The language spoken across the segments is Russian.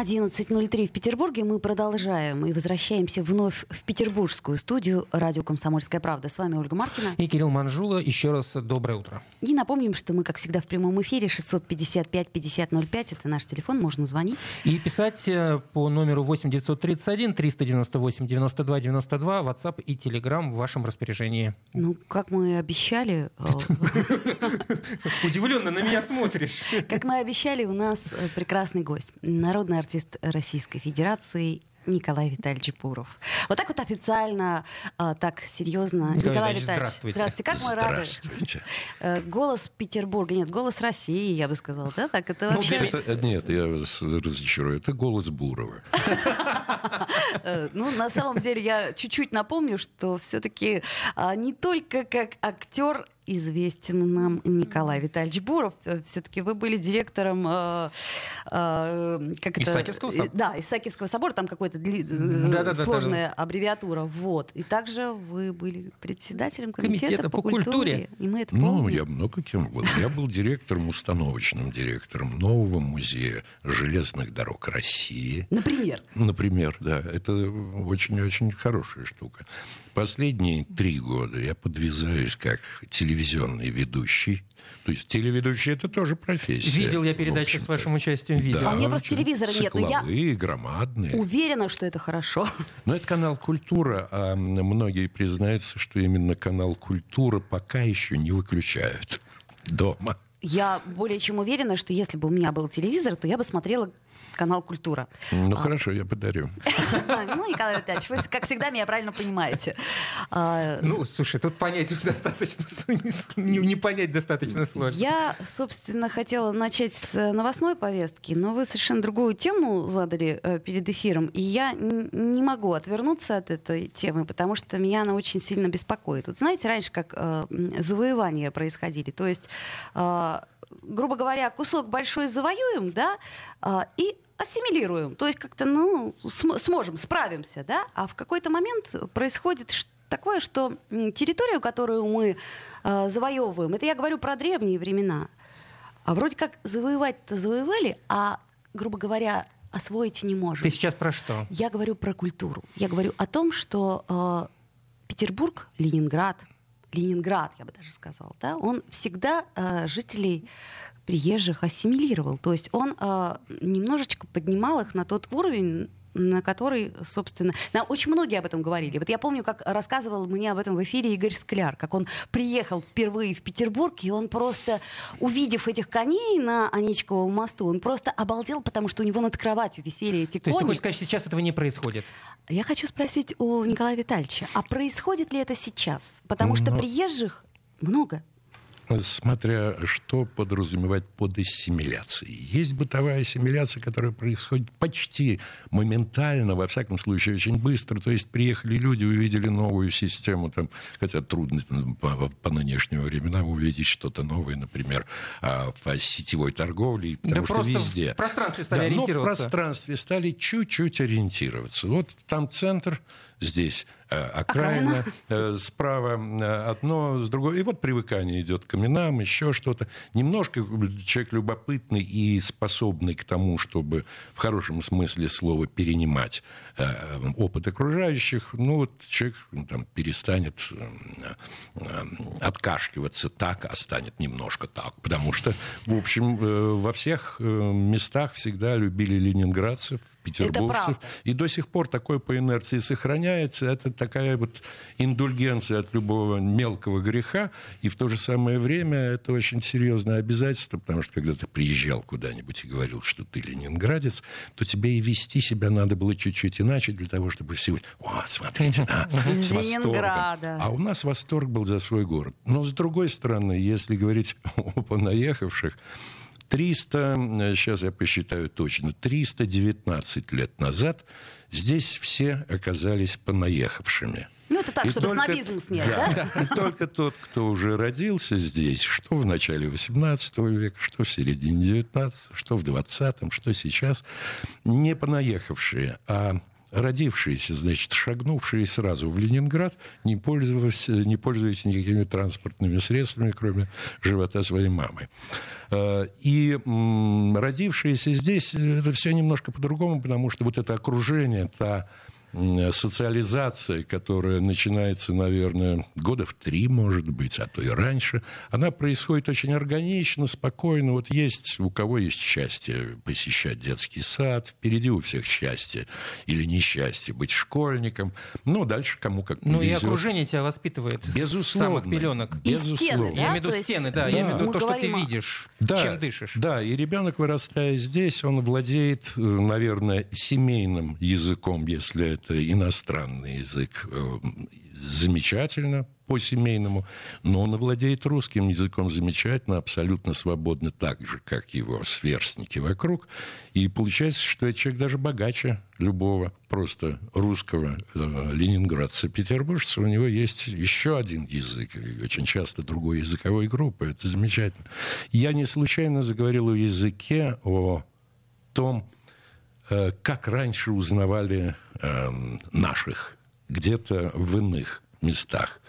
11.03 в Петербурге. Мы продолжаем и возвращаемся вновь в петербургскую студию радио «Комсомольская правда». С вами Ольга Маркина. И Кирилл Манжула. Еще раз доброе утро. И напомним, что мы, как всегда, в прямом эфире 655-5005. Это наш телефон, можно звонить. И писать э, по номеру 8 931 398 92 92 WhatsApp и Telegram в вашем распоряжении. Ну, как мы обещали... э, Удивленно на меня смотришь. Как мы обещали, у нас э, прекрасный гость. Народный артист Российской Федерации Николай Витальевич Буров. Вот так вот официально, а, так серьезно. Николай Николай Витальевич, Витальевич, здравствуйте. как мы рады. Здравствуйте. Э, Голос Петербурга, нет, голос России, я бы сказала, да? Так это Ну, вообще... для- Это, нет, я вас разочарую. Это голос Бурова. Э, Ну, на самом деле, я чуть-чуть напомню, что все-таки не только как актер известен нам Николай Витальевич Буров. Все-таки вы были директором э, э, как это? Исаакиевского собора. Э, Да, Исаакиевского собора, там какая-то дли- э, Да-да-да, сложная аббревиатура. Вот. И также вы были председателем комитета, Комитета по, по культуре. И мы это Ну, помним. я много кем был. Я был директором, установочным директором нового музея железных дорог России. Например. Например, да, это очень-очень хорошая штука. Последние три года я подвязаюсь как телевизионный ведущий. То есть телеведущий это тоже профессия. Видел я передачи с вашим участием, видел. Да, А у меня просто телевизора нет, но я- громадные. Уверена, что это хорошо. Но это канал «Культура», а многие признаются, что именно канал «Культура» пока еще не выключают дома. Я более чем уверена, что если бы у меня был телевизор, то я бы смотрела канал «Культура». Ну, хорошо, я подарю. Ну, Николай Витальевич, вы, как всегда, меня правильно понимаете. А, Ну, слушай, тут понять достаточно, не, не понять достаточно сложно. Я, собственно, хотела начать с новостной повестки, но вы совершенно другую тему задали э, перед эфиром, и я не могу отвернуться от этой темы, потому что меня она очень сильно беспокоит. Вот знаете, раньше как э, завоевания происходили, то есть, э, грубо говоря, кусок большой завоюем, да, э, и ассимилируем, то есть как-то, ну, см- сможем, справимся, да, а в какой-то момент происходит такое, что территорию, которую мы э, завоевываем, это я говорю про древние времена, а вроде как завоевать-то завоевали, а, грубо говоря, освоить не можем. Ты сейчас про что? Я говорю про культуру. Я говорю о том, что э, Петербург, Ленинград, Ленинград, я бы даже сказала, да, он всегда э, жителей приезжих ассимилировал. То есть он э, немножечко поднимал их на тот уровень, на который, собственно... Нам очень многие об этом говорили. Вот я помню, как рассказывал мне об этом в эфире Игорь Скляр, как он приехал впервые в Петербург, и он просто, увидев этих коней на Аничковом мосту, он просто обалдел, потому что у него над кроватью висели эти То есть ты кони. хочешь сказать, сейчас этого не происходит? Я хочу спросить у Николая Витальевича, а происходит ли это сейчас? Потому что Ну, приезжих много. Смотря что подразумевать под ассимиляцией. Есть бытовая ассимиляция, которая происходит почти моментально, во всяком случае, очень быстро. То есть приехали люди, увидели новую систему, там, хотя трудно там, по, по нынешним временам увидеть что-то новое, например, а, в сетевой торговле, потому Да что просто везде. в пространстве стали Да, но в ориентироваться. пространстве стали чуть-чуть ориентироваться. Вот там центр, здесь э, окраина, э, справа э, одно, с другой. И вот привыкание идет к именам, еще что-то. Немножко человек любопытный и способный к тому, чтобы в хорошем смысле слова перенимать опыт окружающих, ну вот человек ну, там, перестанет откашливаться так, а станет немножко так. Потому что, в общем, во всех местах всегда любили ленинградцев, петербуржцев. И до сих пор такое по инерции сохраняется. Это такая вот индульгенция от любого мелкого греха. И в то же самое время это очень серьезное обязательство, потому что когда ты приезжал куда-нибудь и говорил, что ты ленинградец, то тебе и вести себя надо было чуть-чуть иначе для того, чтобы все... О, смотрите, да, с восторгом». Ленинграда. А у нас восторг был за свой город. Но с другой стороны, если говорить о понаехавших, 300, сейчас я посчитаю точно, 319 лет назад здесь все оказались понаехавшими. Ну, это так, И чтобы только- снобизм снять, да? И только тот, кто уже родился здесь, что в начале XVIII века, что в середине XIX, что в XX, что сейчас, не понаехавшие, а родившиеся, значит, шагнувшие сразу в Ленинград, не пользуясь, не пользуясь никакими транспортными средствами, кроме живота своей мамы. Э, и родившиеся здесь, это все немножко по-другому, потому что вот это окружение, та социализация, которая начинается, наверное, года в три, может быть, а то и раньше, она происходит очень органично, спокойно. Вот есть, у кого есть счастье посещать детский сад, впереди у всех счастье или несчастье быть школьником. Ну, дальше кому как повезет. Ну, и окружение тебя воспитывает Безусловно. с самых пеленок. Безусловно. Стены, да? Я имею в виду стены, да, да. я имею в виду то, что ты видишь, да, чем дышишь. Да, и ребенок, вырастая здесь, он владеет, э, наверное, семейным языком, если это иностранный язык э, замечательно по-семейному, но он владеет русским языком замечательно, абсолютно свободно, так же, как его сверстники вокруг. И получается, что этот человек даже богаче любого просто русского э, ленинградца, петербуржца. У него есть еще один язык, очень часто другой языковой группы. Это замечательно. Я не случайно заговорил о языке, о том, как раньше узнавали эм, наших, где-то в иных местах.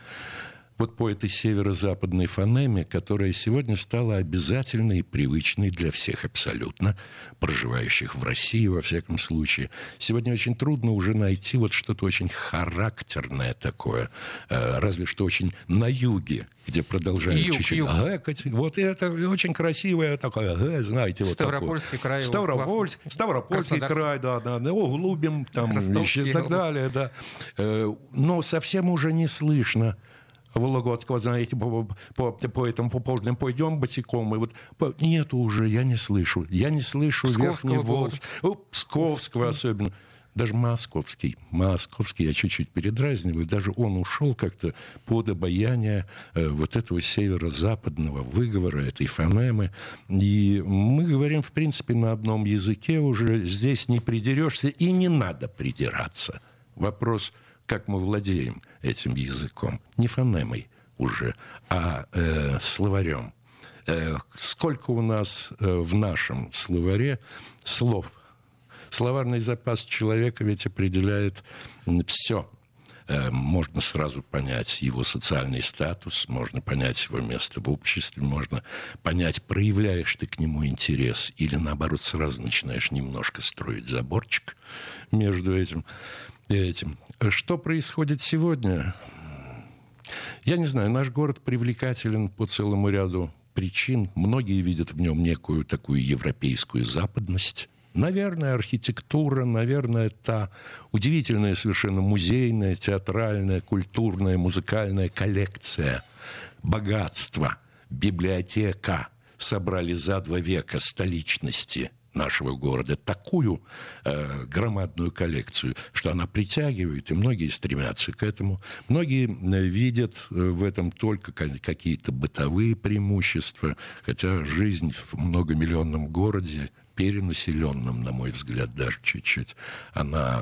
Вот по этой северо-западной фонеме, которая сегодня стала обязательной и привычной для всех абсолютно, проживающих в России, во всяком случае. Сегодня очень трудно уже найти вот что-то очень характерное такое, э, разве что очень на юге, где продолжают юг, чуть-чуть юг. гэкать. Вот это очень красивое такое, гэ, знаете, вот Ставропольский такое. край. Ставропольский, Ставропольский край, да, да, да, Углубим, там, еще и так далее, да. Э, но совсем уже не слышно Вологодского, знаете, по, по, по этому по полдням пойдем босиком. И вот по, нету уже, я не слышу. Я не слышу Верхний Волг. Псковского особенно даже московский, московский, я чуть-чуть передразниваю, даже он ушел как-то под обаяние э, вот этого северо-западного выговора, этой фонемы. И мы говорим, в принципе, на одном языке уже здесь не придерешься и не надо придираться. Вопрос, как мы владеем этим языком. Не фонемой уже, а э, словарем. Э, сколько у нас э, в нашем словаре слов – Словарный запас человека ведь определяет все. Э, можно сразу понять его социальный статус, можно понять его место в обществе, можно понять, проявляешь ты к нему интерес или, наоборот, сразу начинаешь немножко строить заборчик между этим этим. Что происходит сегодня? Я не знаю, наш город привлекателен по целому ряду причин. Многие видят в нем некую такую европейскую западность. Наверное, архитектура, наверное, та удивительная совершенно музейная, театральная, культурная, музыкальная коллекция, богатство, библиотека собрали за два века столичности нашего города такую э, громадную коллекцию, что она притягивает, и многие стремятся к этому. Многие э, видят э, в этом только какие-то бытовые преимущества, хотя жизнь в многомиллионном городе перенаселенным, на мой взгляд, даже чуть-чуть. Она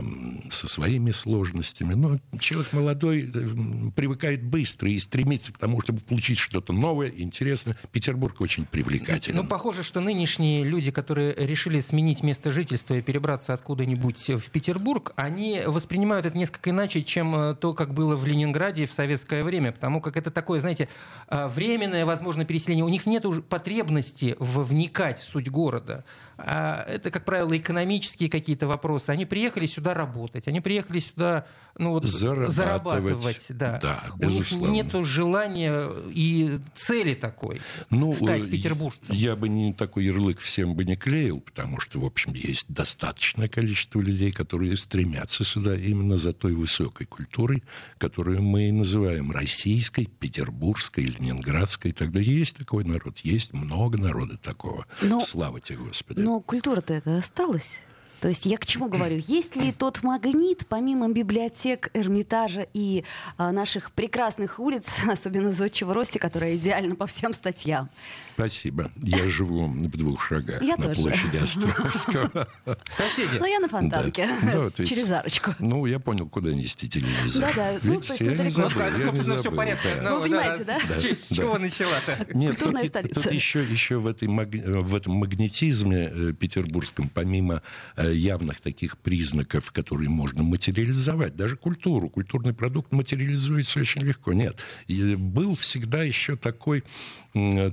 со своими сложностями. Но человек молодой э, привыкает быстро и стремится к тому, чтобы получить что-то новое, интересное. Петербург очень привлекательный. Ну, похоже, что нынешние люди, которые решили сменить место жительства и перебраться откуда-нибудь в Петербург, они воспринимают это несколько иначе, чем э, то, как было в Ленинграде в советское время. Потому как это такое, знаете, э, временное, возможно, переселение. У них нет уже потребности вникать в суть города. А это, как правило, экономические какие-то вопросы. Они приехали сюда работать, они приехали сюда ну, вот, зарабатывать. зарабатывать да. Да, У них нет желания и цели такой ну, стать э, петербуржцем. Я бы не такой ярлык всем бы не клеил, потому что, в общем, есть достаточное количество людей, которые стремятся сюда именно за той высокой культурой, которую мы называем российской, петербургской, ленинградской. Тогда есть такой народ, есть много народа такого. Но... Слава тебе, Господи. Но культура-то это осталась. То есть я к чему говорю? Есть ли тот магнит, помимо библиотек, Эрмитажа и а, наших прекрасных улиц, особенно Зодчего Росси, которая идеальна по всем статьям? Спасибо. Я живу в двух шагах я на тоже. площади Островского. Соседи. Ну, я на Фонтанке, да. да, через арочку. Ну, я понял, куда нести телевизор. Да-да, ну, то есть я не забыл, я не забыл. все порядке. Да. Вы понимаете, да? да? С чего начала-то? Нет, Культурная столица. Тут еще, еще в, этом магнетизме э, петербургском, помимо э, явных таких признаков, которые можно материализовать. Даже культуру. Культурный продукт материализуется очень легко. Нет. Был всегда еще такой,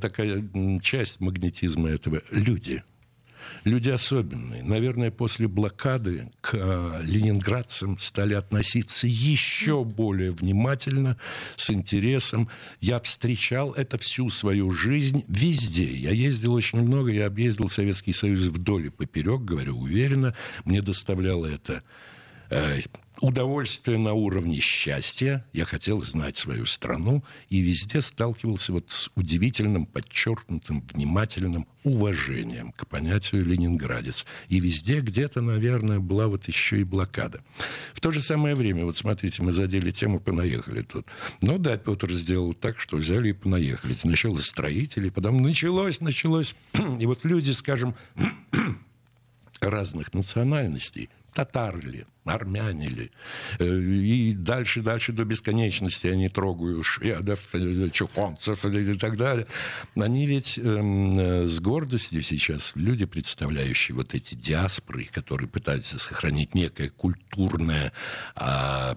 такая часть магнетизма этого – люди – люди особенные. Наверное, после блокады к э, ленинградцам стали относиться еще более внимательно, с интересом. Я встречал это всю свою жизнь везде. Я ездил очень много, я объездил Советский Союз вдоль и поперек, говорю уверенно. Мне доставляло это э, удовольствие на уровне счастья. Я хотел знать свою страну и везде сталкивался вот с удивительным, подчеркнутым, внимательным уважением к понятию «ленинградец». И везде где-то, наверное, была вот еще и блокада. В то же самое время, вот смотрите, мы задели тему, понаехали тут. Ну да, Петр сделал так, что взяли и понаехали. Сначала строители, потом началось, началось. И вот люди, скажем, разных национальностей, татар ли, армяне ли. Э, и дальше, дальше до бесконечности они трогают шведов, э, чухонцев и так далее. Они ведь эм, э, с гордостью сейчас люди, представляющие вот эти диаспоры, которые пытаются сохранить некое культурное э,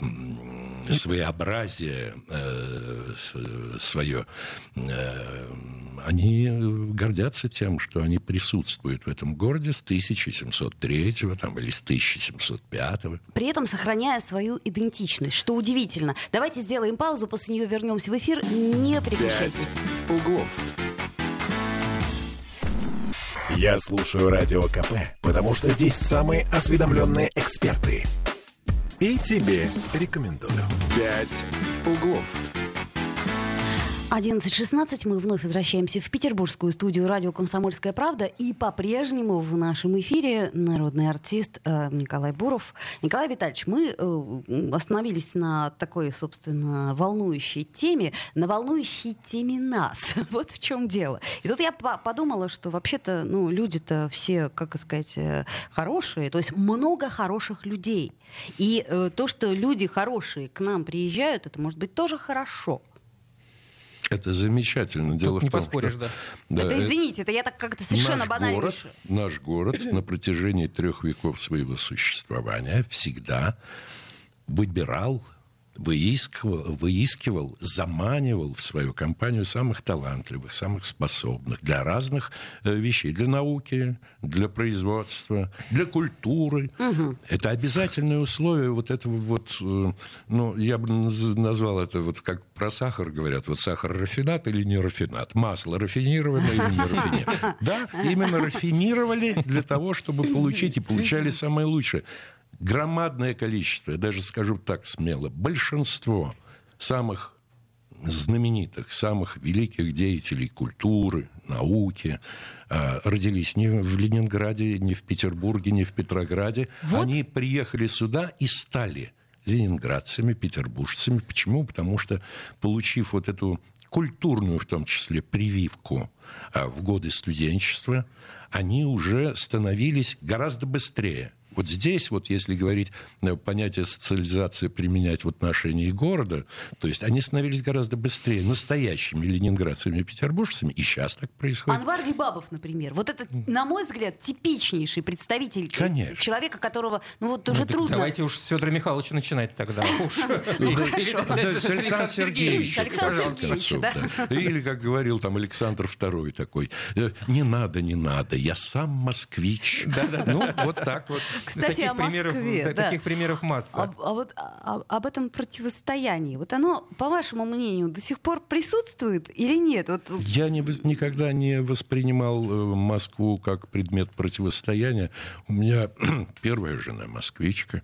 своеобразие э, свое, э, они гордятся тем, что они присутствуют в этом городе с 1703 там, или с 1705 при этом сохраняя свою идентичность, что удивительно. Давайте сделаем паузу, после нее вернемся в эфир. Не переключайтесь. Пять углов. Я слушаю Радио КП, потому что здесь самые осведомленные эксперты. И тебе рекомендую. «Пять углов». 11.16 мы вновь возвращаемся в петербургскую студию радио «Комсомольская правда». И по-прежнему в нашем эфире народный артист э, Николай Буров. Николай Витальевич, мы э, остановились на такой, собственно, волнующей теме, на волнующей теме нас. вот в чем дело. И тут я подумала, что вообще-то ну, люди-то все, как сказать, э, хорошие. То есть много хороших людей. И то, что люди хорошие к нам приезжают, это может быть тоже хорошо. Это замечательно. Дело Тут не в том, поспоришь, что, да. да. Это, извините, это я так как-то совершенно наш банально город. Наш город на протяжении трех веков своего существования всегда выбирал выискивал, выискивал, заманивал в свою компанию самых талантливых, самых способных для разных э, вещей, для науки, для производства, для культуры. Угу. Это обязательное условие вот этого вот, э, ну, я бы назвал это вот как про сахар говорят, вот сахар рафинат или не рафинат, масло рафинированное или не рафинированное. Да, именно рафинировали для того, чтобы получить и получали самое лучшее громадное количество, я даже скажу так смело, большинство самых знаменитых, самых великих деятелей культуры, науки а, родились не в Ленинграде, не в Петербурге, не в Петрограде. Вот. Они приехали сюда и стали ленинградцами, петербуржцами. Почему? Потому что, получив вот эту культурную, в том числе, прививку а, в годы студенчества, они уже становились гораздо быстрее – вот здесь, вот если говорить э, понятие социализации применять в отношении города, то есть они становились гораздо быстрее настоящими ленинградцами и петербуржцами, и сейчас так происходит. Анвар Рибабов, например, вот это, на мой взгляд, типичнейший представитель Конечно. человека, которого, ну вот уже ну, трудно... Давайте уж с Федора Михайловича начинать тогда. Ну. Александр Сергеевич. Александр Сергеевич, да. Или, как говорил там Александр II такой, «Э, не надо, не надо, я сам москвич. Ну, вот так вот. Кстати, таких о Москве. Примеров, да. Таких примеров масса. А, а вот а, об этом противостоянии, вот оно, по вашему мнению, до сих пор присутствует или нет? Вот... Я не, никогда не воспринимал э, Москву как предмет противостояния. У меня первая жена москвичка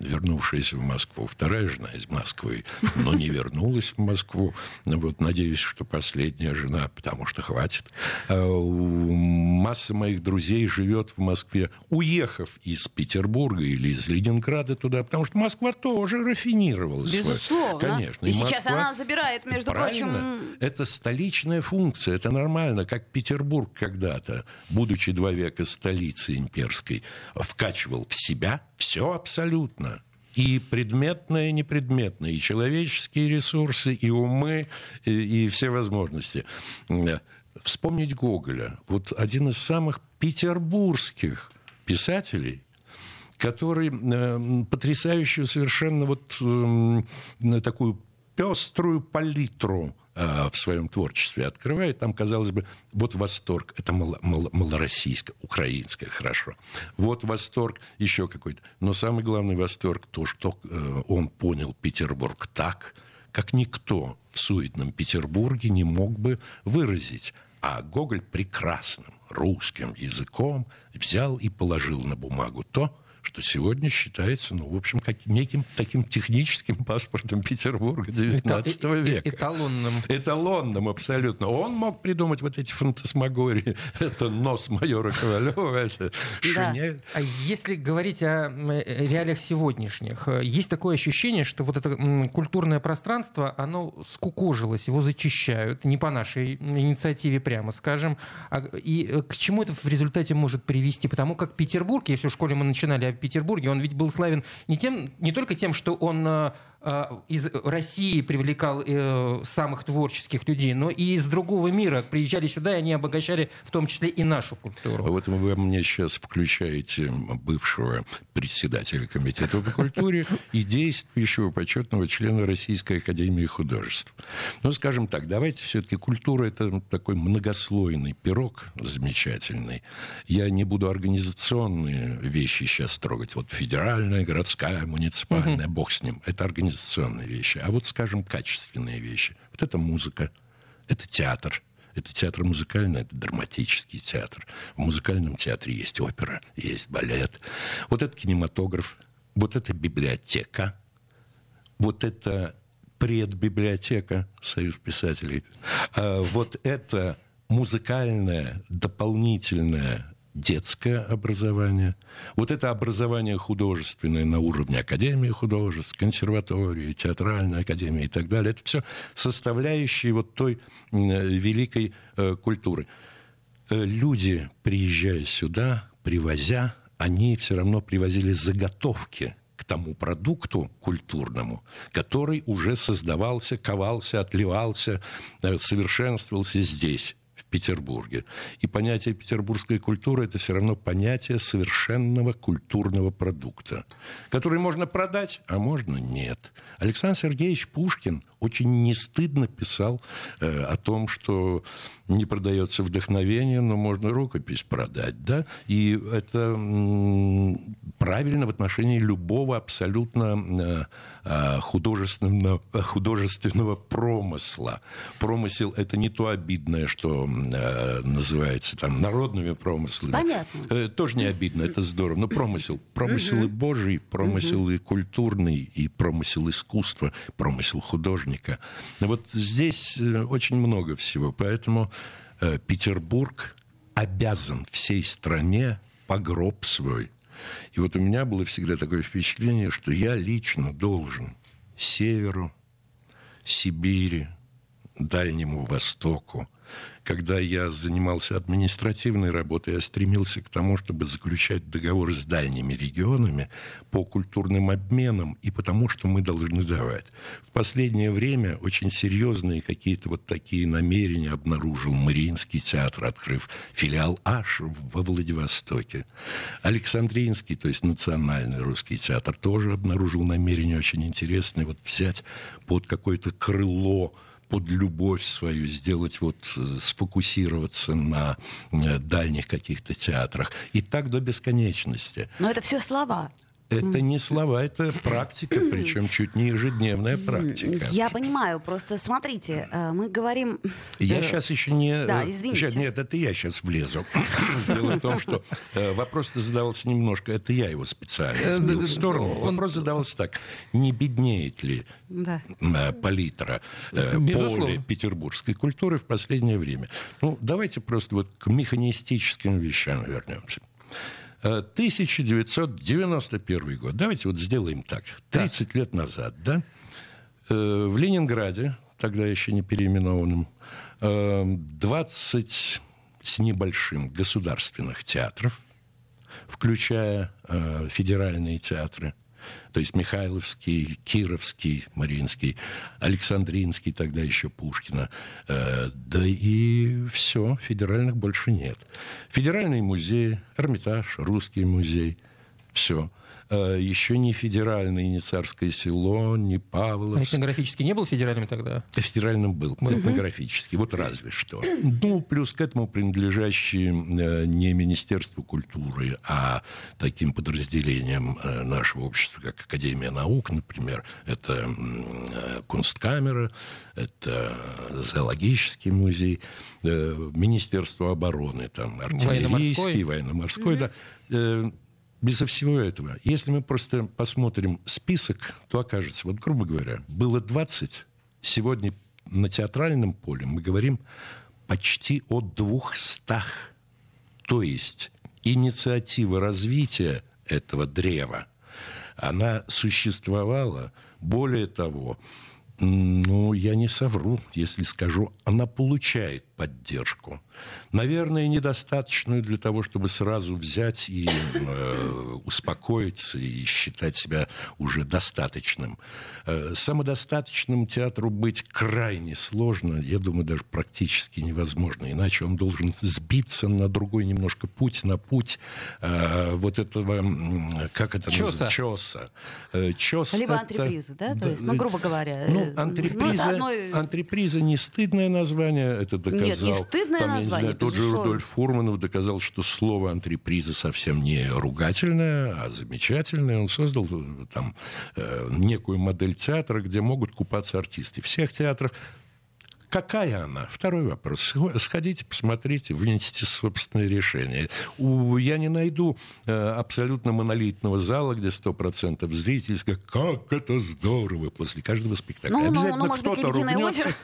вернувшаяся в Москву. Вторая жена из Москвы, но не вернулась в Москву. Вот, надеюсь, что последняя жена, потому что хватит. А, масса моих друзей живет в Москве, уехав из Петербурга или из Ленинграда туда, потому что Москва тоже рафинировалась. Безусловно. Конечно. И, и сейчас она забирает, между Правильно. прочим... Это столичная функция, это нормально, как Петербург когда-то, будучи два века столицей имперской, вкачивал в себя все абсолютно и предметное, и непредметное, и человеческие ресурсы, и умы, и, и все возможности. Вспомнить Гоголя. Вот один из самых петербургских писателей, который э, потрясающую совершенно вот э, такую пеструю палитру э, в своем творчестве открывает. Там, казалось бы, вот восторг, это мало, мало, малороссийское, украинское, хорошо. Вот восторг еще какой-то. Но самый главный восторг то, что э, он понял Петербург так, как никто в суетном Петербурге не мог бы выразить. А Гоголь прекрасным русским языком взял и положил на бумагу то, что сегодня считается, ну, в общем, как, неким таким техническим паспортом Петербурга XIX века. Эталонным. Эталонным, абсолютно. Он мог придумать вот эти фантасмагории. Это нос майора Ковалева, это шинель. А если говорить о реалиях сегодняшних, есть такое ощущение, что вот это культурное пространство, оно скукожилось, его зачищают, не по нашей инициативе, прямо скажем. А, и к чему это в результате может привести? Потому как Петербург, если в школе мы начинали о Петербурге, он ведь был славен не, тем, не только тем, что он э, из России привлекал э, самых творческих людей, но и из другого мира приезжали сюда, и они обогащали в том числе и нашу культуру. Вот вы мне сейчас включаете бывшего председателя комитета по культуре и действующего почетного члена Российской академии художеств. Ну, скажем так, давайте все-таки культура это такой многослойный пирог замечательный. Я не буду организационные вещи сейчас трогать. Вот федеральная, городская, муниципальная, угу. бог с ним. Это организационные вещи. А вот, скажем, качественные вещи. Вот это музыка, это театр, это театр музыкальный, это драматический театр. В музыкальном театре есть опера, есть балет. Вот это кинематограф, вот это библиотека, вот это предбиблиотека Союз писателей. А вот это музыкальное дополнительное детское образование, вот это образование художественное на уровне Академии художеств, консерватории, театральной академии и так далее, это все составляющие вот той великой э, культуры. Э, люди, приезжая сюда, привозя, они все равно привозили заготовки к тому продукту культурному, который уже создавался, ковался, отливался, э, совершенствовался здесь. Петербурге. И понятие петербургской культуры – это все равно понятие совершенного культурного продукта, который можно продать, а можно нет. Александр Сергеевич Пушкин очень не стыдно писал э, о том, что не продается вдохновение, но можно рукопись продать, да, и это правильно в отношении любого абсолютно э, э художественного, художественного промысла. Промысел – это не то обидное, что э, называется там народными промыслами. Понятно. Э, тоже не обидно, это здорово. Но промысел. Промысел и Божий, промысел и культурный, и промысел искусства, промысел художника. Вот здесь э, очень много всего. Поэтому Петербург обязан всей стране погроб свой. И вот у меня было всегда такое впечатление, что я лично должен Северу, Сибири, Дальнему Востоку, когда я занимался административной работой, я стремился к тому, чтобы заключать договор с дальними регионами по культурным обменам и потому, что мы должны давать. В последнее время очень серьезные какие-то вот такие намерения обнаружил Мариинский театр, открыв филиал аж во Владивостоке. Александринский, то есть национальный русский театр, тоже обнаружил намерение очень интересное вот взять под какое-то крыло под любовь свою сделать, вот э, сфокусироваться на э, дальних каких-то театрах. И так до бесконечности. Но это все слова. Это не слова, это практика, причем чуть не ежедневная практика. Я понимаю, просто смотрите, э, мы говорим... Я сейчас еще не... Да, извините. Сейчас, нет, это я сейчас влезу. Дело в том, что вопрос задавался немножко, это я его специально сбил в сторону. Вопрос задавался так, не беднеет ли палитра, поле петербургской культуры в последнее время? Ну, давайте просто вот к механистическим вещам вернемся. 1991 год. Давайте вот сделаем так. 30 так. лет назад, да? Э, в Ленинграде, тогда еще не переименованным, 20 э, с небольшим государственных театров, включая э, федеральные театры – то есть Михайловский, Кировский, Мариинский, Александринский, тогда еще Пушкина. Э, да и все, федеральных больше нет. Федеральный музей, Эрмитаж, Русский музей, все. Э, еще не федеральное, не царское село, не А Павловск. этнографически не был федеральным тогда? Федеральным был, этнографический, вот разве что. Ну, плюс к этому принадлежащие э, не Министерству культуры, а таким подразделениям э, нашего общества, как Академия наук, например, это э, Кунсткамера, это зоологический музей, э, Министерство обороны, там, артиллерийский, Военно-морской. военно-морской, да. Безо всего этого, если мы просто посмотрим список, то окажется, вот грубо говоря, было 20, сегодня на театральном поле мы говорим почти о 200. То есть инициатива развития этого древа, она существовала, более того, ну, я не совру, если скажу, она получает поддержку. Наверное, недостаточную для того, чтобы сразу взять и э, успокоиться и считать себя уже достаточным. Э, самодостаточным театру быть крайне сложно, я думаю, даже практически невозможно. Иначе он должен сбиться на другой немножко путь, на путь э, вот этого, как это Чоса. называется? Чоса. Э, чос Либо это- антреприза, да? То есть, ну, грубо говоря, Ну, э, ну, антреприза, одно антреприза не стыдное название, это доказал. Нет, не стыдное Там, название, знаю, тот же. Рудольф Фурманов доказал, что слово антреприза совсем не ругательное, а замечательное. Он создал э, там э, некую модель театра, где могут купаться артисты. Всех театров Какая она? Второй вопрос. Схо- Сходите, посмотрите, вынесите собственное решение. У- я не найду э, абсолютно монолитного зала, где 100% зрителей скажут, как это здорово после каждого спектакля. Ну, ну, Обязательно ну, может быть, кто-то «Лебединое ругнется. озеро»?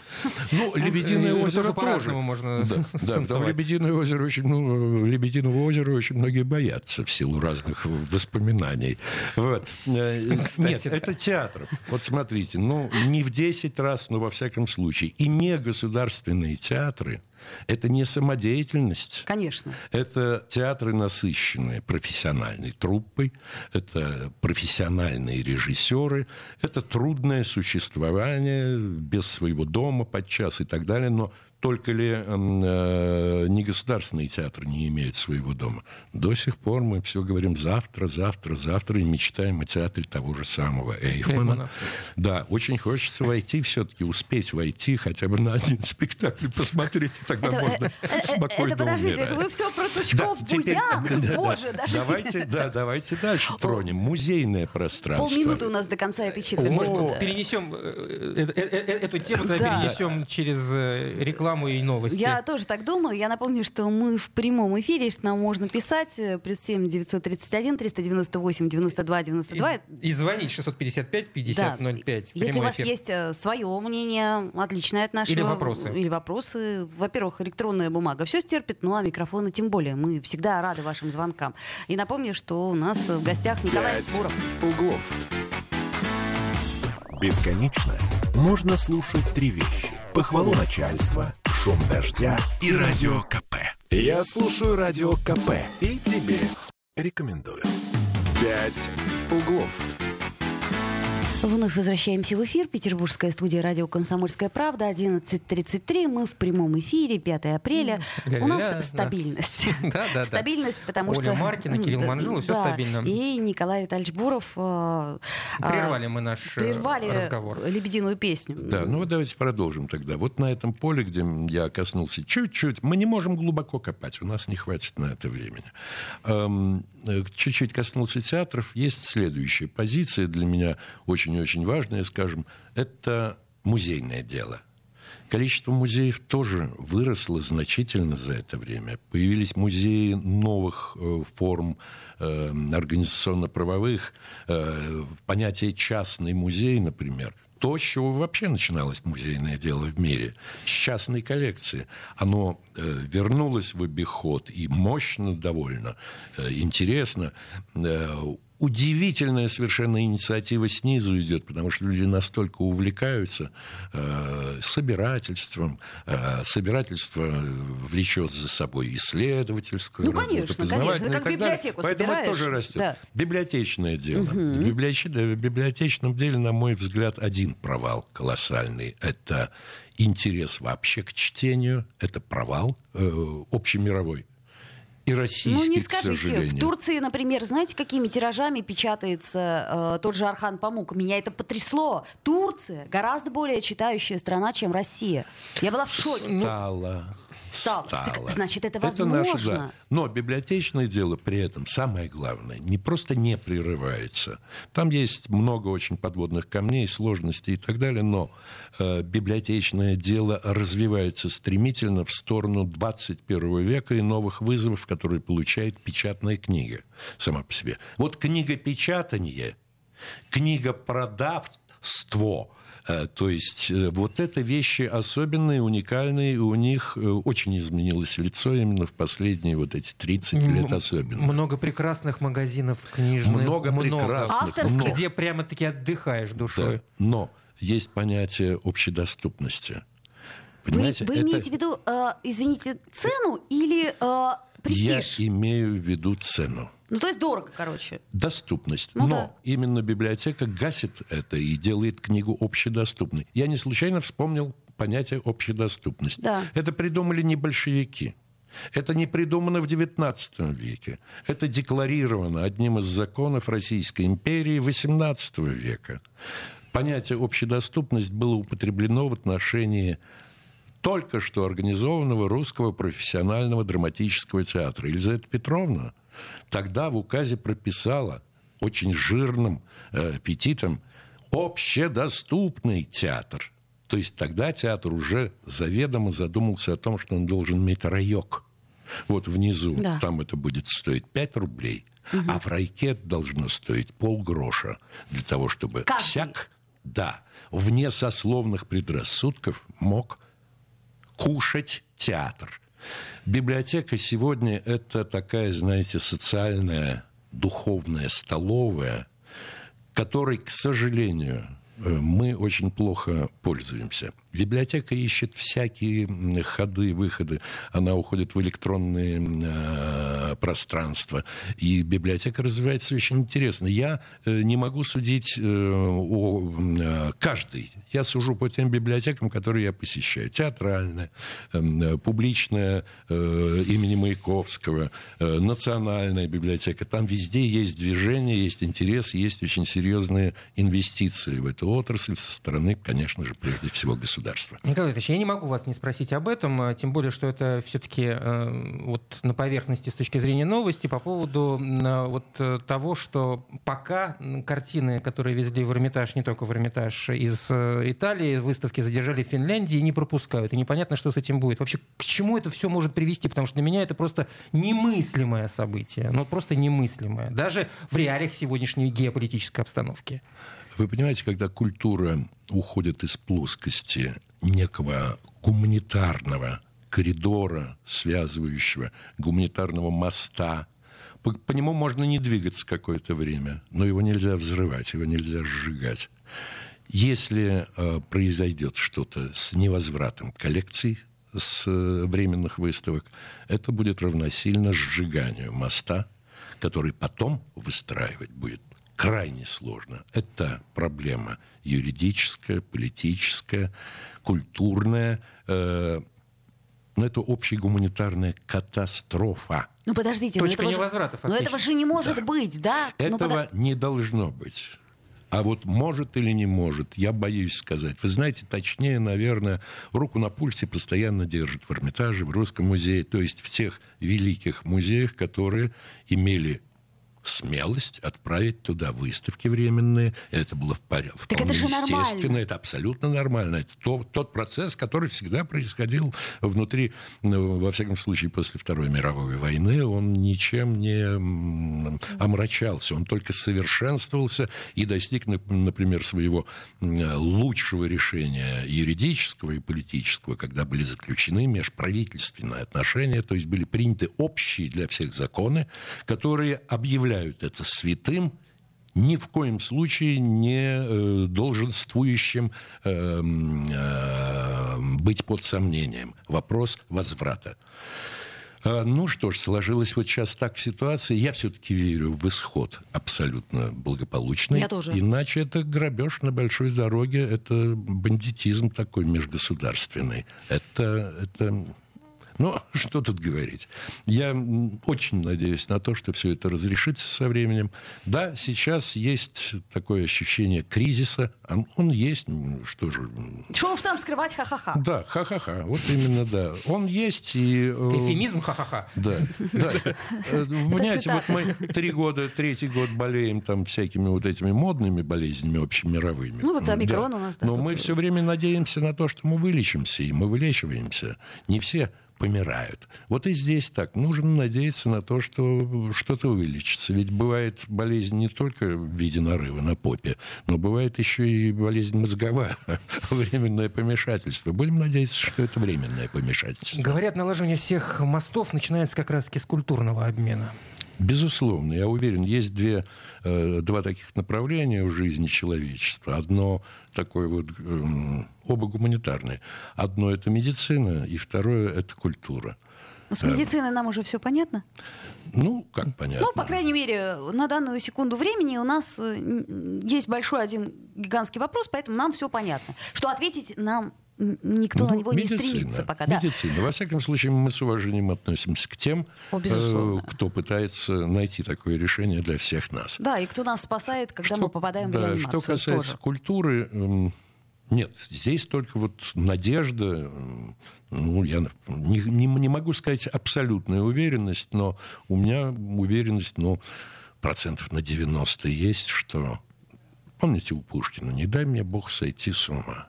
Ну, «Лебединое Это озеро» тоже можно Да, да. «Лебединое озеро» очень, ну, «Лебединого озера» очень многие боятся в силу разных воспоминаний. Вот. Э, Кстати, Нет, да. это театров. Вот смотрите, ну, не в 10 раз, но во всяком случае. И негосударственные театры – это не самодеятельность. Конечно. Это театры, насыщенные профессиональной труппой, это профессиональные режиссеры, это трудное существование без своего дома подчас и так далее. Но только ли э, негосударственные театры не имеют своего дома? До сих пор мы все говорим завтра, завтра, завтра и мечтаем о театре того же самого Эйхмана. Эйхмана. Да, очень хочется войти все-таки, успеть войти хотя бы на один спектакль посмотреть, и тогда Это, можно э, э, спокойно это подождите, умирать. это вы все про Тучков, Да, теперь- Буян, да, боже, да. даже Давайте, да, давайте дальше тронем. Музейное пространство. полминуты у нас до конца этой четверти. Может, перенесем э, э, э, э, эту тему, перенесем через э, рекламу и новости. Я тоже так думаю. Я напомню, что мы в прямом эфире, что нам можно писать. э, Плюс 7 931 398 92 92. И, и звонить 655 50 Да. 05. Если у вас эфир. есть э, свое мнение, отличное от нашего... Или вопросы. Или вопросы. Во-первых, электронная бумага все стерпит, ну а микрофоны тем более. Мы всегда рады вашим звонкам. И напомню, что у нас в гостях Николай «Пять Буров. углов». Бесконечно можно слушать три вещи. Похвалу начальства, шум дождя и радио КП. Я слушаю радио КП и тебе рекомендую. «Пять углов». Вновь возвращаемся в эфир. Петербургская студия радио «Комсомольская правда». 11.33. Мы в прямом эфире. 5 апреля. Ля-ля-ля, У нас стабильность. Да, да, да. Стабильность, потому Оля что... Маркина, Кирилл всё да. стабильно. И Николай Витальевич Буров. э, э, Прервали мы наш э, Прервали разговор. лебединую песню. Да, ну вот давайте продолжим тогда. Вот на этом поле, где я коснулся чуть-чуть, мы не можем глубоко копать, у нас не хватит на это времени. Эм, э, чуть-чуть коснулся театров. Есть следующая позиция для меня очень и очень важная, скажем, это музейное дело. Количество музеев тоже выросло значительно за это время. Появились музеи новых э, форм э, организационно-правовых. Э, понятие «частный музей», например, то, с чего вообще начиналось музейное дело в мире, с частной коллекции. Оно э, вернулось в обиход и мощно довольно, э, интересно. Э, удивительная совершенно инициатива снизу идет, потому что люди настолько увлекаются э, собирательством. Э, собирательство влечет за собой исследовательскую Ну, работу, конечно, конечно. как так далее. библиотеку Поэтому это собираешь. тоже растет. Да. Библиотечное дело. В библиотеч- в библиотечном деле, на мой взгляд, один провал колоссальный. Это интерес вообще к чтению. Это провал э, общемировой. И российский, ну, не к скажите. сожалению. В Турции, например, знаете, какими тиражами печатается э, тот же Архан Памук? Меня это потрясло. Турция гораздо более читающая страна, чем Россия. Я была в шоке. Стала. Стало. Стало. Так, значит, это Это наше, возможно. да. Но библиотечное дело при этом, самое главное, не просто не прерывается. Там есть много очень подводных камней, сложностей и так далее, но э, библиотечное дело развивается стремительно в сторону 21 века и новых вызовов, которые получает печатная книга сама по себе. Вот книгопечатание, книгопродавство – То есть э, вот это вещи особенные, уникальные, и у них э, очень изменилось лицо именно в последние вот эти 30 лет особенно. Много прекрасных магазинов книжных. Много прекрасных, Авторских. но- Где прямо-таки отдыхаешь душой. Да. Но есть понятие общедоступности. Вы, Понимаете, вы это- имеете в виду, э, извините, цену или э, я престиж? имею в виду цену. Ну, то есть дорого, короче. Доступность. Ну Но да. именно библиотека гасит это и делает книгу общедоступной. Я не случайно вспомнил понятие общедоступность. Да. Это придумали не большевики. Это не придумано в XIX веке. Это декларировано одним из законов Российской империи XVIII века. Понятие общедоступность было употреблено в отношении только что организованного русского профессионального драматического театра. Елизавета Петровна тогда в указе прописала очень жирным э, аппетитом общедоступный театр. То есть тогда театр уже заведомо задумался о том, что он должен иметь райок. Вот внизу, Да. там это будет стоить 5 рублей, а в райке это должно стоить полгроша для того, чтобы Каждый. всяк, да, вне сословных предрассудков мог кушать театр. Библиотека сегодня это такая, знаете, социальная, духовная столовая, которой, к сожалению, э, мы очень плохо пользуемся. Библиотека ищет всякие ходы, выходы. Она уходит в электронные э, пространства. И библиотека развивается очень интересно. Я э, не могу судить э, о э, каждой. Я сужу по тем библиотекам, которые я посещаю. Театральная, э, э, публичная э, имени Маяковского, э, национальная библиотека. Там везде есть движение, есть интерес, есть очень серьезные инвестиции в эту отрасль со стороны, конечно же, прежде всего государства. Николай Ильич, я не могу вас не спросить об этом, а, тем более, что это все-таки вот на поверхности с точки зрения новости по поводу м, вот э, того, что пока картины, которые везли в Эрмитаж, не только в Эрмитаж, из э, Италии, выставки задержали в Финляндии и не пропускают. И непонятно, что с этим будет. Вообще, к чему это все может привести? Потому что для меня это просто немыслимое событие. Ну, просто немыслимое. Даже в реалиях сегодняшней геополитической обстановки. Вы понимаете, когда культура уходит из плоскости некого гуманитарного коридора, связывающего, гуманитарного моста, по, по нему можно не двигаться какое-то время, но его нельзя взрывать, его нельзя сжигать. Если э, произойдет что-то с невозвратом коллекций, с э, временных выставок, это будет равносильно сжиганию моста, который потом выстраивать будет крайне сложно. Это проблема юридическая, политическая, культурная, э, но это общая гуманитарная катастрофа. Ну подождите, Точка ну, этого невозврата, же, ну этого фактически. же не может быть, да? Ну, Этого подо- не должно быть. А вот может или не может, я боюсь сказать. Вы знаете, точнее, наверное, руку на пульсе постоянно держит в Эрмитаже, в Русском музее, то есть в тех великих музеях, которые имели смелость отправить туда выставки временные. Это было в порядке. Так это же естественно, нормально. это абсолютно нормально. Это то- тот процесс, который всегда происходил внутри, ну, во всяком случае, после Второй мировой войны, он ничем не омрачался, он только совершенствовался и достиг, нап- например, своего лучшего решения юридического и политического, когда были заключены межправительственные отношения, то есть были приняты общие для всех законы, которые объявляют это святым, ни в коем случае не э, долженствующим э, э, быть под сомнением. Вопрос возврата. Ну что ж, сложилась вот сейчас так ситуация. Я все-таки верю в исход абсолютно благополучный. Я тоже. Иначе это грабеж на большой дороге, это бандитизм такой межгосударственный. Это, это Ну, что тут говорить? Я очень надеюсь на то, что все это разрешится со временем. Да, сейчас есть такое ощущение кризиса. Он, он есть, что же... Что уж там скрывать, ха-ха-ха. Да, ха-ха-ха. Вот именно, да. Он есть и... Э, эфемизм ха-ха-ха. Да, да. Э, понимаете, вот мы три года, третий год болеем там всякими вот этими модными болезнями общемировыми. Ну, вот омикрон у нас. Да, Но мы все время надеемся на то, что мы вылечимся, и мы вылечиваемся. Не все помирают. Вот и здесь так. Нужно надеяться на то, что что-то вылечится. Ведь бывает болезнь не только в виде нарыва на попе, но бывает еще и болезнь мозговая, временное помешательство. Будем надеяться, что это временное помешательство. Говорят, налаживание всех мостов начинается как раз-таки с культурного обмена. Безусловно, я уверен, есть две, два таких направления в жизни человечества. Одно такое вот, эм, оба гуманитарные. Одно это медицина, и второе это культура. С медициной нам уже все понятно? Ну, как понятно. Ну, по крайней мере, на данную секунду времени у нас э, есть большой один гигантский вопрос, поэтому нам все понятно. Что ответить нам никто ну, на него медицина, не стремится пока. Медицина. Да. Во всяком случае, мы с уважением относимся к тем, О, э, кто пытается найти такое решение для всех нас. Да, и кто нас спасает, когда что, мы попадаем да, в реанимацию. Что касается тоже. культуры, э, нет, здесь только вот надежда, ну, я не, не, не могу сказать абсолютная уверенность, но у меня уверенность, ну, процентов на 90 есть, что Помните у Пушкина «Не дай мне Бог сойти с ума».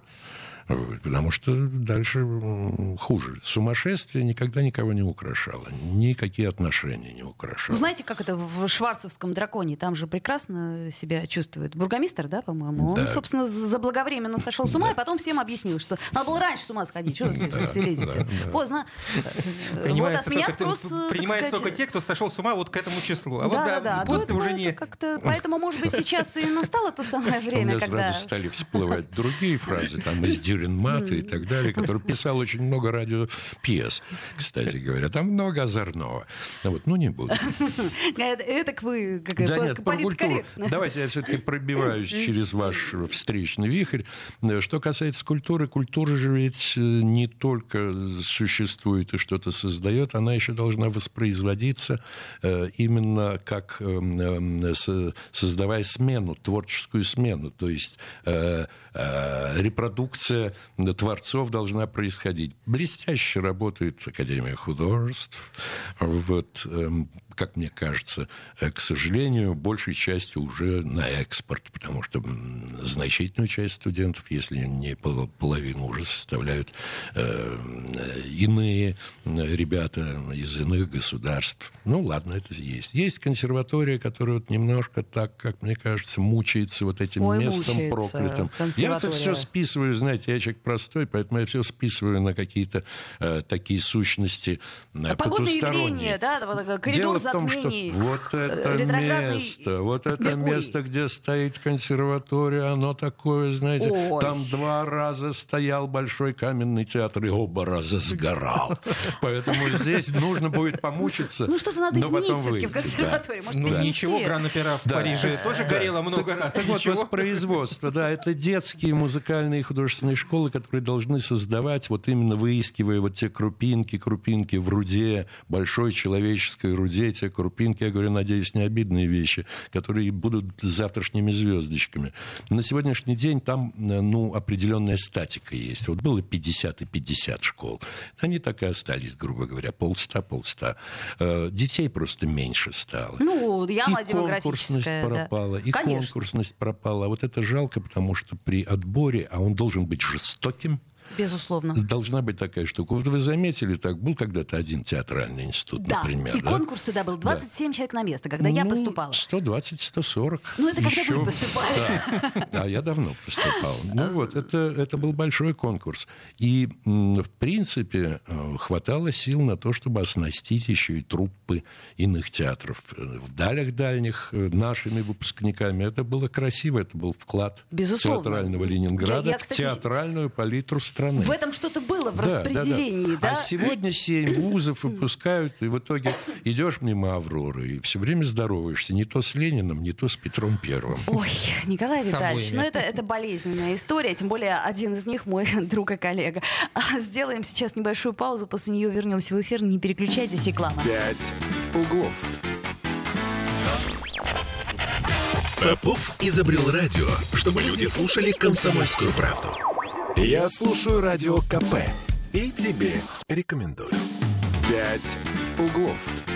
Потому что дальше хуже. Сумасшествие никогда никого не украшало. Никакие отношения не украшало. Ну, знаете, как это в шварцевском драконе? Там же прекрасно себя чувствует бургомистр, да, по-моему? Да. Он, собственно, заблаговременно сошел с ума, да. и потом всем объяснил, что надо было раньше с ума сходить. Что вы да, все лезете? Да, да. Поздно. Вот от меня спрос... Принимается только те, кто сошел с ума вот к этому числу. А вот да, да, после уже не... Поэтому, может быть, сейчас и настало то самое время, когда... У меня сразу стали всплывать другие фразы, там, из Дюренмат и так далее, который писал очень много радиопьес, кстати говоря. Там много озорного. Вот, ну, не буду. Это к вы, как да нет, про культуру. Давайте я все-таки пробиваюсь через ваш встречный вихрь. Что касается культуры, культура же ведь э, не только существует и что-то создает, она еще должна воспроизводиться э, именно как э, создавая смену, творческую смену. То есть репродукция творцов должна происходить. Блестяще работает Академия художеств. Вот, эм, как мне кажется, э, к сожалению, большей частью уже на экспорт, потому что значительную часть студентов, если не половину, уже составляют э, иные ребята из иных государств. Ну, ладно, это есть. Есть консерватория, которая вот немножко так, как мне кажется, мучается вот этим Ой, местом проклятым. Я это все списываю, знаете, я человек простой, поэтому я все списываю на какие-то э, такие сущности э, Погодные явления, да? Коридор в том, что вот это место, вот это Меркурий. место, где стоит консерватория, оно такое, знаете, Ой. там два раза стоял большой каменный театр и оба раза сгорал. Поэтому здесь нужно будет помучиться. Ну что-то надо изменить все-таки в консерватории. ну ничего, Гран-опера в Париже тоже горело много раз. Так вот, воспроизводство, да, это детские музыкальные и художественные школы, которые должны создавать, вот именно выискивая вот те крупинки, крупинки в руде, большой человеческой руде, те крупинки, я говорю, надеюсь, не обидные вещи, которые будут завтрашними звездочками. На сегодняшний день там, э, ну, определенная статика есть. Вот было 50 и 50 школ. Они так и остались, грубо говоря, полста, полста. Э, детей просто меньше стало. Ну, яма и конкурсность пропала, да. и Конечно. конкурсность пропала. Вот это жалко, потому что при отборе, а он должен быть жестоким, Безусловно. Должна быть такая штука. Вот вы заметили, так был когда-то один театральный институт, да. например. И да? конкурс туда был 27 да. человек на место, когда ну, я поступала. 120-140. Ну, это Еще... когда вы поступали. Да. А я давно поступал. Ну вот, это, это был большой конкурс. И, в принципе, э, хватало сил на то, чтобы оснастить еще и труппы иных театров. В далях дальних э, нашими выпускниками. Это было красиво, это был вклад Безусловно. театрального Ленинграда я, я, кстати... в театральную палитру страны страны. В этом что-то было в распределении, да? А сегодня семь вузов выпускают, и в итоге идешь мимо Авроры и все время здороваешься не то с Лениным, не то с Петром Первым. Ой, Николай Витальевич, ну это, это болезненная история, тем более один из них мой друг и коллега. А Сделаем сейчас небольшую паузу, после нее вернемся в эфир, не переключайтесь, реклама. «Пять углов». Попов изобрел радио, чтобы люди слушали комсомольскую правду. Я слушаю Радио КП и тебе рекомендую. «Пять углов».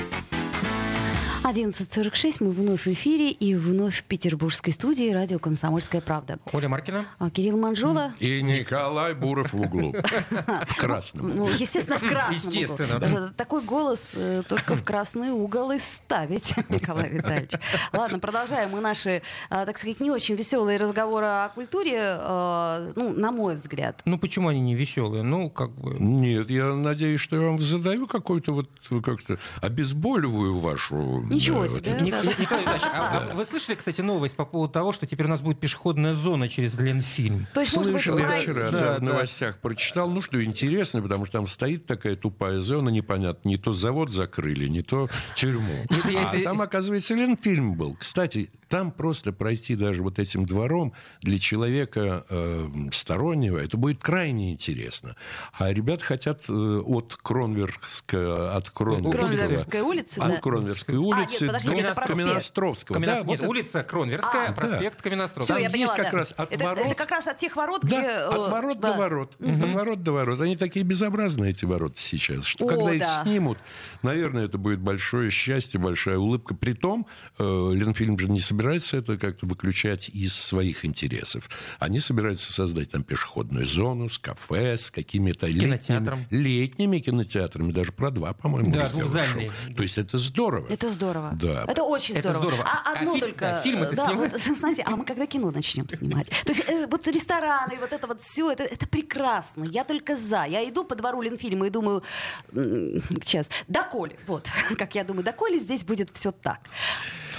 11.46, мы вновь в эфире и вновь в петербургской студии радио «Комсомольская правда». Оля Маркина. А Кирилл Манжула, И Николай Буров в углу. В красном. ну, естественно, в красном углу. Естественно, да. Даже Такой голос э, только в красный угол и ставить, Николай Витальевич. Ладно, продолжаем мы наши, а, так сказать, не очень веселые разговоры о культуре, э, ну, на мой взгляд. Ну почему они не веселые? Ну, как бы. Нет, я надеюсь, что я вам задаю какую-то вот как-то обезболиваю вашу... Ничего да, себе. Николай Иванович, а- а вы слышали, кстати, новость по поводу того, что теперь у нас будет пешеходная зона через Ленфильм? То есть, Слышал я вчера, Да, да, в да. новостях прочитал. Ну, что интересно, потому что там стоит такая тупая зона, непонятно. Не то завод закрыли, не то тюрьму. А там, оказывается, Ленфильм был. Кстати, там просто пройти даже вот этим двором для человека э, стороннего, это будет крайне интересно. А ребята хотят э, от Кронверска, от Кронверского... Кронверская улица, От да? Кронверской А, нет, это проспект. Каменноостровского. Каменно- Да, Нет, вот улица Кронверская, А. проспект Каменноостровский. Все, Там я есть поняла, как да. раз от это, ворот- это как раз от тех ворот, Да, где... э, от ворот да. до ворот. От ворот до ворот. Они такие безобразные, эти ворота сейчас, что О, когда их да. снимут, наверное, это будет большое счастье, большая улыбка. Притом, э, Ленфильм же не собирается это как-то выключать из своих интересов. Они собираются создать там пешеходную зону с кафе, с какими-то летними, летними кинотеатрами. Даже про два, по-моему, Да, двухзальные. То есть это здорово. Это здорово. Да. Это очень Это здорово. здорово. А А одно фильм- только... да, фильмы-то да, вот, знаете, а мы когда кино начнем снимать? То есть э, вот рестораны, вот это вот все, это, это прекрасно. Я только за. Я иду по двору Ленфильма и думаю, сейчас, доколе, вот, как я думаю, доколе здесь будет все так.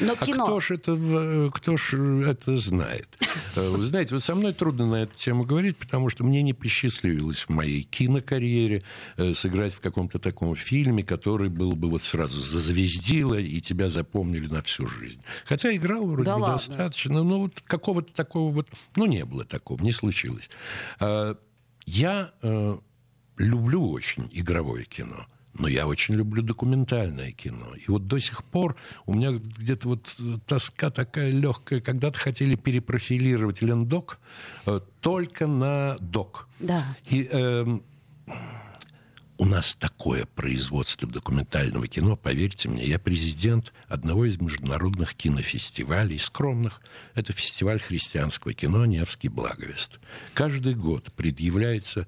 Но А кино... кто ж это, кто ж это знает? Э, Вы знаете, вот со мной трудно на эту тему говорить, потому что мне не посчастливилось в моей кинокарьере э, сыграть в каком-то таком фильме, который был бы вот сразу зазвездило, и тебя запомнили на всю жизнь. Хотя играл вроде Да бы ладно? достаточно, но вот какого-то такого вот, ну, не было такого, не случилось. А, Я э, люблю очень игровое кино. Но я очень люблю документальное кино. И вот до сих пор у меня где-то вот э, тоска такая легкая. Когда-то хотели перепрофилировать Лендок э, только на док. Да. И эм, у нас такое производство документального кино, поверьте мне, я президент одного из международных кинофестивалей, скромных. Это фестиваль христианского кино «Невский благовест». Каждый год предъявляется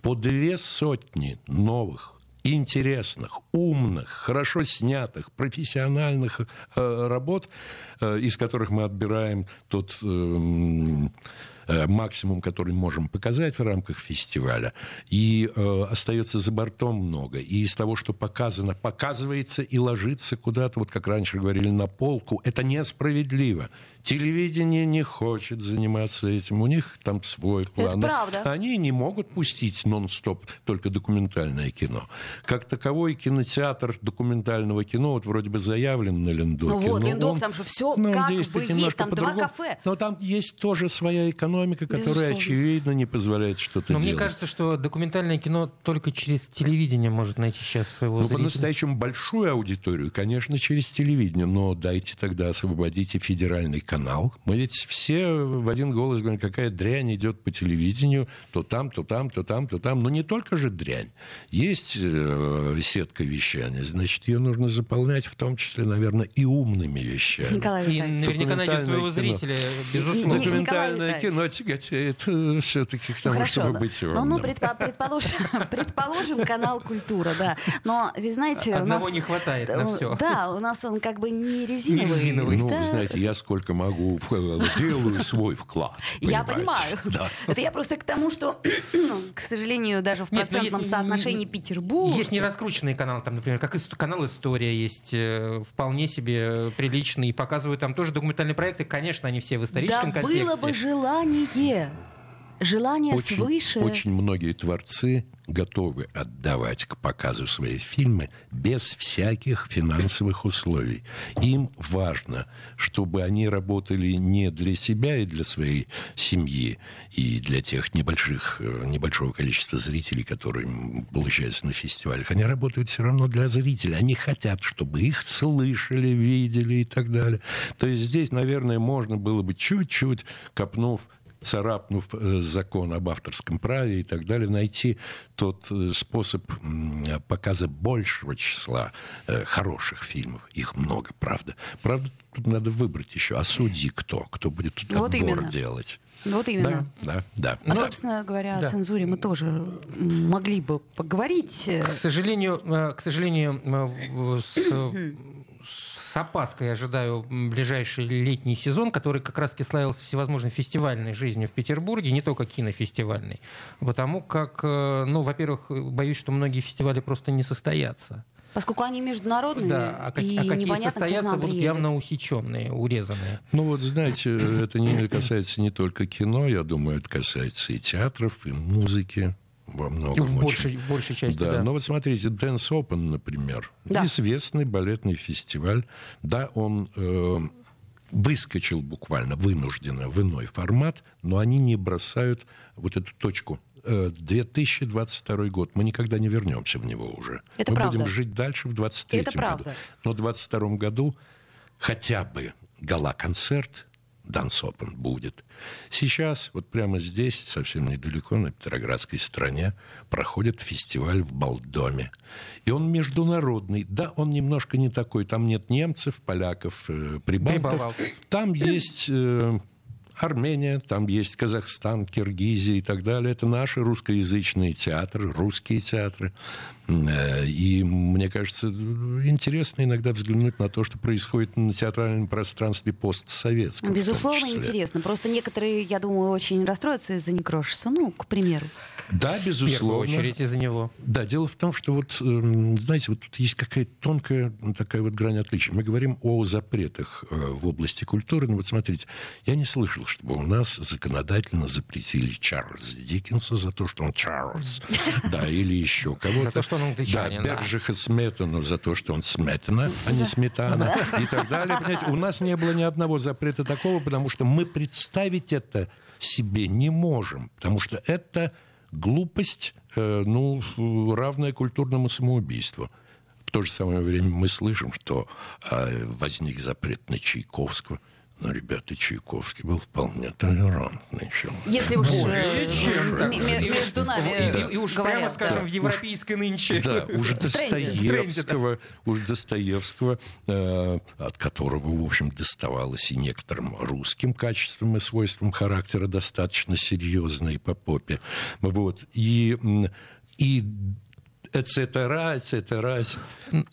по две сотни новых интересных, умных, хорошо снятых, профессиональных э, работ, э, из которых мы отбираем тот э, максимум, который можем показать в рамках фестиваля. И э, остается за бортом много. И из того, что показано, показывается и ложится куда-то, вот как раньше говорили, на полку. Это несправедливо. Телевидение не хочет заниматься этим. У них там свой план. правда. Они не могут пустить нон-стоп только документальное кино. Как таковой кинотеатр документального кино вот вроде бы заявлен на Лендоке. Ну вот, он- там же всё ну, как бы есть, там два кафе. Но там есть тоже своя экономика, которая, Безусловно. очевидно, не позволяет что-то Но делать. мне кажется, что документальное кино только через телевидение может найти сейчас своего Ну, зрителя. по-настоящему большую аудиторию, конечно, через телевидение, но дайте тогда освободите федеральный канал. Мы ведь все в один голос говорим, какая дрянь идет по телевидению, то там, то там, то там, то там. Но не только же дрянь. Есть э, сетка вещания, значит, ее нужно заполнять в том числе, наверное, и умными вещами. Николай И Витальевич. наверняка найдет своего кино. зрителя, Ни- безусловно. Николай Документальное кино тяготеет все-таки к Ну, тому, хорошо, чтобы да. быть ну, ну, умным. предпо- предположим, предположим, канал «Культура», да. Но, вы знаете, у Одного нас... не хватает на э, все. Да, у нас он как бы не резиновый. резиновый. Ну, Да. вы знаете, я сколько могу, в- делаю свой вклад. Я понимаю. Да. Это я просто к тому, что, ну, к сожалению, даже в Нет, процентном есть- соотношении Петербург. Есть нераскрученные каналы, там, например, как канал «История» есть, э, вполне себе приличный, и показывают там тоже документальные проекты. Конечно, они все в Да историческом контексте. было бы желание. Желание очень, свыше. Очень многие творцы готовы отдавать к показу свои фильмы без всяких финансовых условий. Им важно, чтобы они работали не для себя и для своей семьи, и для тех небольших, э, небольшого количества зрителей, которые получаются на фестивалях. Они работают все равно для зрителей. Они хотят, чтобы их слышали, видели и так далее. То есть здесь, наверное, можно было бы чуть-чуть, копнув царапнув э, закон об авторском праве и так далее, найти тот э, способ показа большего числа э, хороших фильмов. Их много, правда. Правда, тут надо выбрать еще, а судьи кто? Кто будет тут вот отбор именно. делать? Вот именно. Да, да, да. А, собственно говоря, Да. о цензуре мы тоже могли бы поговорить. К сожалению, к сожалению, с, с опаской ожидаю ближайший летний сезон, который как раз славился всевозможной фестивальной жизнью в Петербурге, не только кинофестивальной. Потому как, э, ну, во-первых, боюсь, что многие фестивали просто не состоятся. Поскольку они международные, Да, а, как- и а какие состоятся, будут приедет. явно усеченные, урезанные. Ну вот, знаете, это не касается не только кино, я думаю, это касается и театров, и музыки во многом. В очень. большей, в большей части, Да, да. ну вот смотрите, Dance Open, например, Да. известный балетный фестиваль, да, он э, выскочил буквально, вынужденно в иной формат, но они не бросают вот эту точку. Э, 2022 год, мы никогда не вернемся в него уже. Это мы правда. будем жить дальше в 2023 Это году. правда. Но в 2022 году хотя бы гала-концерт Open будет. Сейчас, вот прямо здесь, совсем недалеко, на Петроградской стороне, проходит фестиваль в Балдоме. И он международный. Да, он немножко не такой. Там нет немцев, поляков, э, прибалтов. Прибалтов. Там есть... э, Армения, там есть Казахстан, Киргизия и так далее. Это наши русскоязычные театры, русские театры. Э, И мне кажется, интересно иногда взглянуть на то, что происходит на театральном пространстве постсоветском. Безусловно, интересно. Просто некоторые, я думаю, очень расстроятся из-за Некрошиса. Ну, к примеру. Да, В первую безусловно. очередь из-за него. Да, дело в том, что вот, эм, знаете, вот тут есть какая-то тонкая такая вот грань отличия. Мы говорим о запретах э, в области культуры. Ну вот смотрите, я не слышал, чтобы у нас законодательно запретили Чарльза Диккенса за то, что он Чарльз. Да, или еще кого-то. За то, что он англичанин, Да. Бержиха Сметану за то, что он Сметана, а не Сметана. И так далее. Понимаете, у нас не было ни одного запрета такого, потому что мы представить это себе не можем. Потому что это глупость, э, ну, равная культурному самоубийству. В то же самое время мы слышим, что э, возник запрет на Чайковского. Но, ребята, Чайковский был вполне толерантный человек. Если уж Более э, чем, так между нами И- э, и, и уж говорят, прямо скажем, да. в европейской нынче. Да, уж да. Достоевского, уж Достоевского, э, от которого, в общем, доставалось и некоторым русским качествам и свойствам характера достаточно серьезной по попе. Вот. И, и эцетера, эцетера.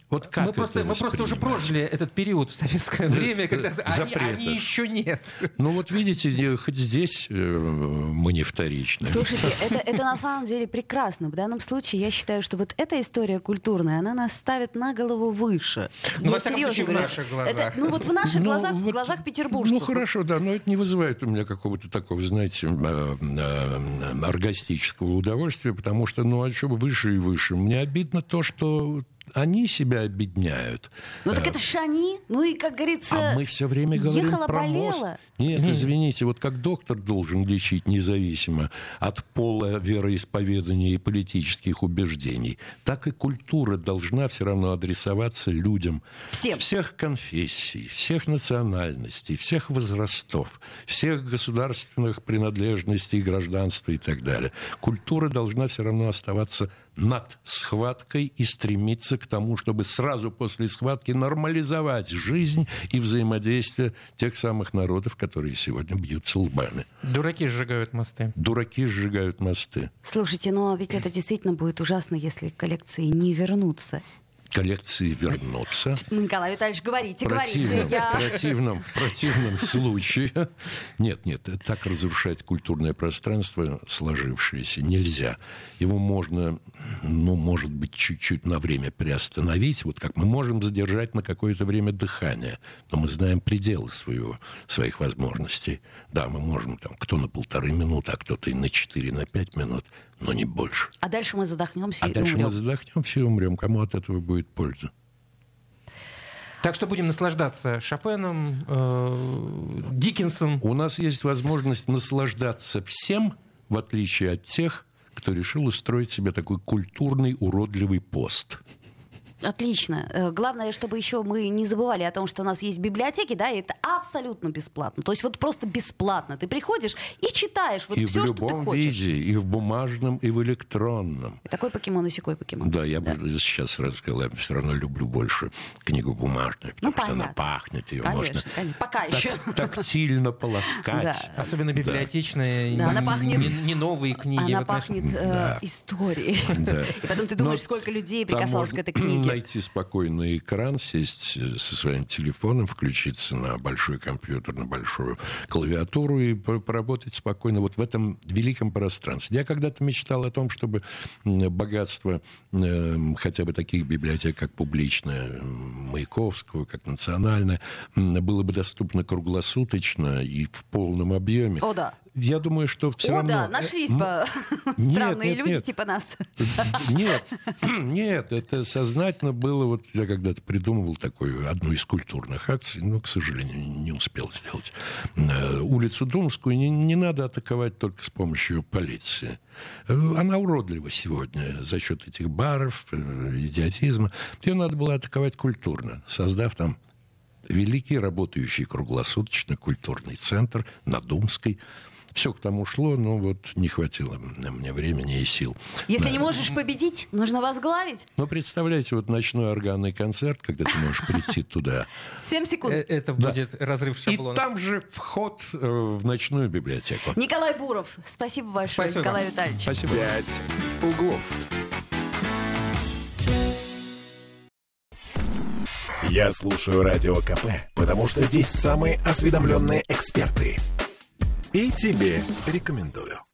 Вот как мы просто, мы просто уже прожили этот период в советское время, когда они, они еще нет. Ну вот видите, хоть здесь э, мы не вторичны. Слушайте, это, это на самом деле прекрасно. В данном случае я считаю, что вот эта история культурная, она нас ставит на голову выше. Ну, Я во всяком серьезно случае, в говорю. наших глазах. Это, ну вот в наших Ну, глазах, в вот, глазах петербуржцев. Ну, хорошо, да, но это не вызывает у меня какого-то такого, знаете, э, э, оргастического удовольствия, потому что, ну, а что выше и выше? Мне обидно то, что они себя обедняют. Ну так Э, это шани. Ну и, как говорится, а мы все время говорим ехала, про мост. болела. Нет, извините, вот как доктор должен лечить независимо от пола, вероисповедания и политических убеждений, так и культура должна все равно адресоваться людям Всем. всех конфессий, всех национальностей, всех возрастов, всех государственных принадлежностей, гражданства и так далее. Культура должна все равно оставаться над схваткой и стремиться к тому, чтобы сразу после схватки нормализовать жизнь и взаимодействие тех самых народов, которые сегодня бьются лбами. Дураки сжигают мосты. Дураки сжигают мосты. Слушайте, ну а ведь это действительно будет ужасно, если коллекции не вернутся. Коллекции вернутся. Николай Витальевич, говорите, противном, говорите. Я... В, противном, в противном случае... Нет, нет, так разрушать культурное пространство сложившееся нельзя. Его можно, ну, может быть, чуть-чуть на время приостановить, вот как мы можем задержать на какое-то время дыхание, но мы знаем пределы своего, своих возможностей. Да, мы можем там, кто на полторы минуты, а кто-то и на четыре, на пять минут, но не больше. А дальше мы задохнемся а и дальше умрем. мы задохнемся и умрем. Кому от этого будет польза? Так что будем наслаждаться Шопеном, э, Диккенсом. У нас есть возможность наслаждаться всем, в отличие от тех, кто решил устроить себе такой культурный уродливый пост. Отлично. Э, Главное, чтобы еще мы не забывали о том, что у нас есть библиотеки, да, и это абсолютно бесплатно. То есть вот просто бесплатно. Ты приходишь и читаешь вот и все, в что ты любом хочешь. виде, и в бумажном, и в электронном. И такой покемон, и сякой покемон. Да, я бы сейчас сразу сказал, я все равно люблю больше книгу бумажную, потому Ну, что она понятно. пахнет, ее Конечно, можно конечно. Пока так- еще. тактильно полоскать. Да. Особенно библиотечные, Да, она не- пахнет- не, не новые книги. Она пахнет э, Да. историей. Да. И потом ты Но думаешь, сколько людей прикасалось к этой книге. Найти спокойный экран, сесть э, со своим телефоном, включиться на большой компьютер, на большую клавиатуру и пор- поработать спокойно вот в этом великом пространстве. Я когда-то мечтал о том, чтобы богатство э, хотя бы таких библиотек, как публичная, Маяковского, как национальная, было бы доступно круглосуточно и в полном объеме. О, да. Я думаю, что все О, равно... да, нашлись М, бы нет, странные нет, люди нет. типа нас. Нет, нет, это сознательно было. Вот я когда-то придумывал такую одну из культурных акций, но, к сожалению, не успел сделать. Э, Улицу Думскую не, не надо атаковать только с помощью полиции. Э, Она уродлива сегодня за счет этих баров, э, идиотизма. Ее надо было атаковать культурно, создав там великий работающий круглосуточно культурный центр на Думской. Все к тому шло, но вот не хватило мне времени и сил. Если Да. не можешь победить, нужно возглавить. Ну, представляете, вот ночной органный концерт, когда ты можешь прийти туда. 7 секунд. Э, Это будет разрыв И шаблона. там же вход э, в ночную библиотеку. Николай Буров, спасибо большое. Николай Витальевич. Спасибо. «Пять углов». Я слушаю Радио КП, потому что здесь самые осведомленные эксперты. И тебе рекомендую.